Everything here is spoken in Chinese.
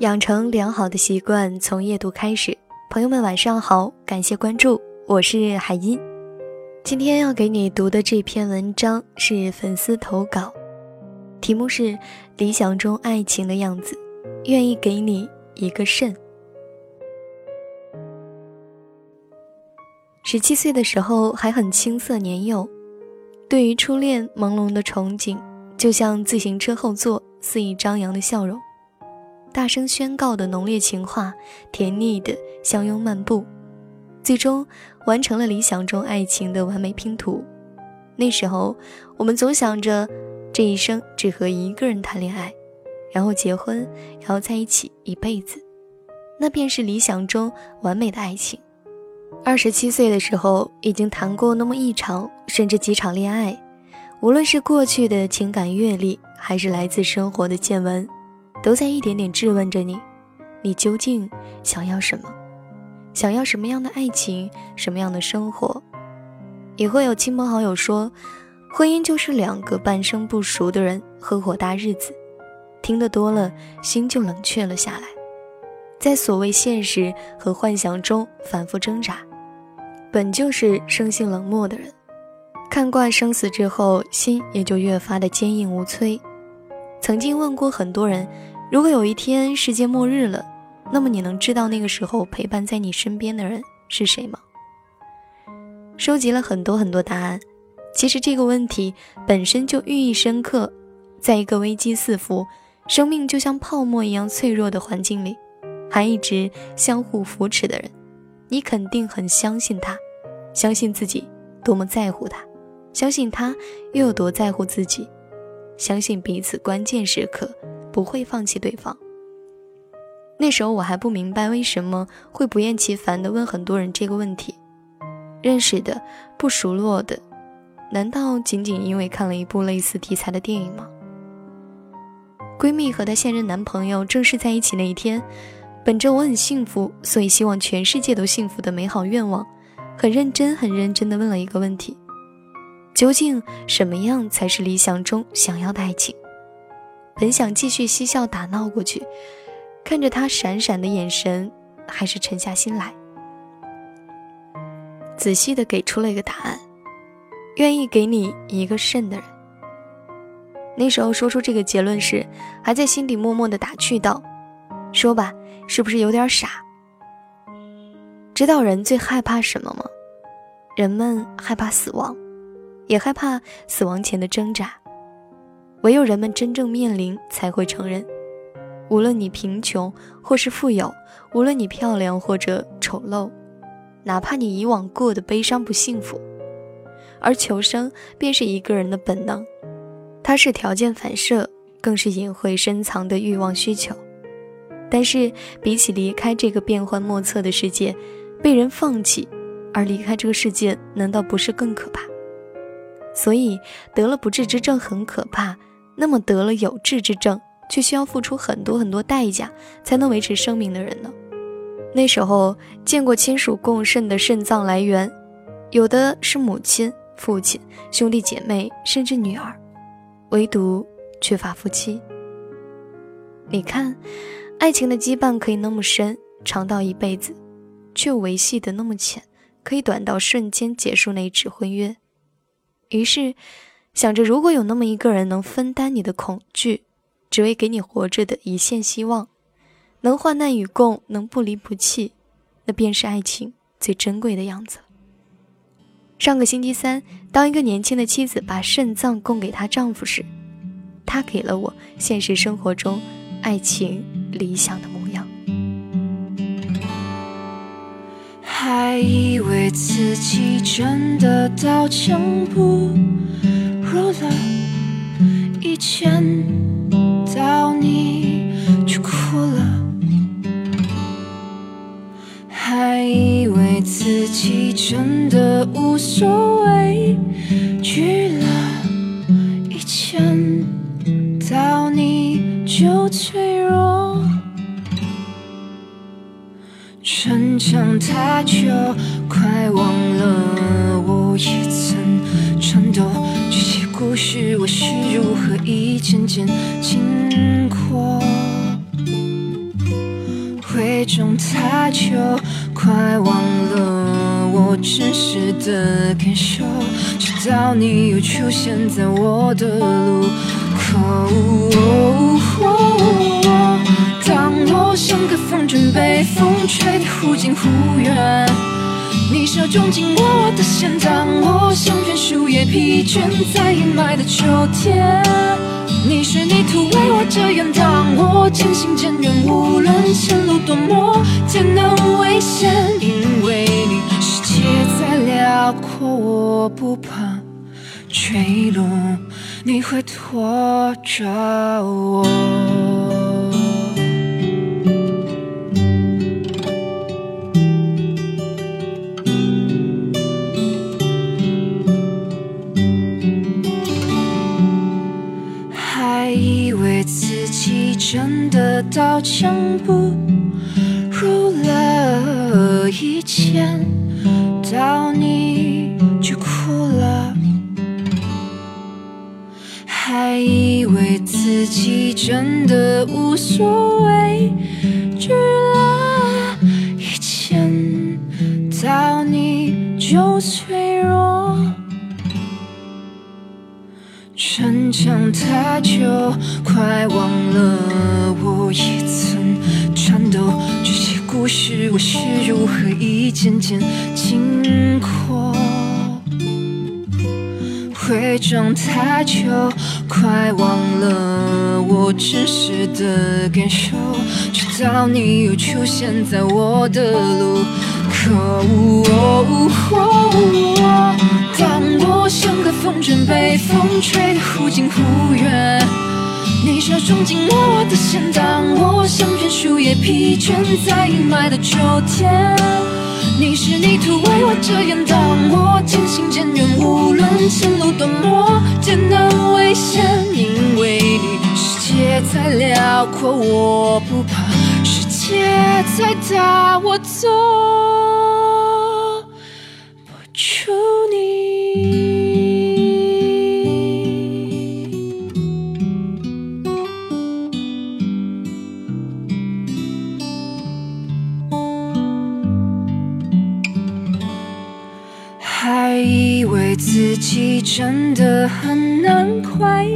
养成良好的习惯，从夜读开始。朋友们，晚上好，感谢关注，我是海音。今天要给你读的这篇文章是粉丝投稿，题目是《理想中爱情的样子》，愿意给你一个肾。十七岁的时候还很青涩年幼，对于初恋朦胧的憧憬，就像自行车后座肆意张扬的笑容。大声宣告的浓烈情话，甜腻的相拥漫步，最终完成了理想中爱情的完美拼图。那时候，我们总想着这一生只和一个人谈恋爱，然后结婚，然后在一起一辈子，那便是理想中完美的爱情。二十七岁的时候，已经谈过那么一场甚至几场恋爱，无论是过去的情感阅历，还是来自生活的见闻。都在一点点质问着你：你究竟想要什么？想要什么样的爱情？什么样的生活？也会有亲朋好友说，婚姻就是两个半生不熟的人合伙搭日子。听得多了，心就冷却了下来，在所谓现实和幻想中反复挣扎。本就是生性冷漠的人，看惯生死之后，心也就越发的坚硬无摧。曾经问过很多人。如果有一天世界末日了，那么你能知道那个时候陪伴在你身边的人是谁吗？收集了很多很多答案，其实这个问题本身就寓意深刻。在一个危机四伏、生命就像泡沫一样脆弱的环境里，还一直相互扶持的人，你肯定很相信他，相信自己多么在乎他，相信他又有多在乎自己，相信彼此关键时刻。不会放弃对方。那时候我还不明白为什么会不厌其烦地问很多人这个问题，认识的、不熟络的，难道仅仅因为看了一部类似题材的电影吗？闺蜜和她现任男朋友正式在一起那一天，本着我很幸福，所以希望全世界都幸福的美好愿望，很认真、很认真地问了一个问题：究竟什么样才是理想中想要的爱情？本想继续嬉笑打闹过去，看着他闪闪的眼神，还是沉下心来，仔细的给出了一个答案：愿意给你一个肾的人。那时候说出这个结论时，还在心底默默的打趣道：“说吧，是不是有点傻？知道人最害怕什么吗？人们害怕死亡，也害怕死亡前的挣扎。”唯有人们真正面临，才会承认，无论你贫穷或是富有，无论你漂亮或者丑陋，哪怕你以往过的悲伤不幸福，而求生便是一个人的本能，它是条件反射，更是隐晦深藏的欲望需求。但是比起离开这个变幻莫测的世界，被人放弃，而离开这个世界，难道不是更可怕？所以得了不治之症很可怕。那么得了有志之症，却需要付出很多很多代价才能维持生命的人呢？那时候见过亲属共肾的肾脏来源，有的是母亲、父亲、兄弟姐妹，甚至女儿，唯独缺乏夫妻。你看，爱情的羁绊可以那么深，长到一辈子，却维系的那么浅，可以短到瞬间结束那一纸婚约。于是。想着，如果有那么一个人能分担你的恐惧，只为给你活着的一线希望，能患难与共，能不离不弃，那便是爱情最珍贵的样子。上个星期三，当一个年轻的妻子把肾脏供给她丈夫时，她给了我现实生活中爱情理想的还以为自己真的刀枪不。入了一见到你就哭了，还以为自己真的无所谓，拒了一见到你就醉想太久快忘了我也曾颤抖。这些故事我是如何？一件件经过。回中太久，快忘了我真实的感受，直到你又出现在我的路口。个风筝被风吹得忽近忽远，你手中紧握我的线，当我像片树叶疲倦在阴霾的秋天，你是泥土为我遮掩，当我渐行渐远，无论前路多么艰难危险，因为你世界再辽阔，我不怕坠落，你会拖着我。己真的刀枪不入了，一见到你就哭了。还以为自己真的无所畏，惧了，一见到你就脆弱。逞强太久，快忘了我也曾颤抖。这些故事我是如何一件件经过。伪装太久，快忘了我真实的感受，直到你又出现在我的路口。当我像个风筝被风吹得忽近忽远，你手中紧握我的线，当我像片树叶疲倦在阴霾的秋天，你是泥土为我遮掩，当我渐行渐远，无论前路多么艰难危险，因为你世界再辽阔，我不怕世界再大，我走起真的很难快。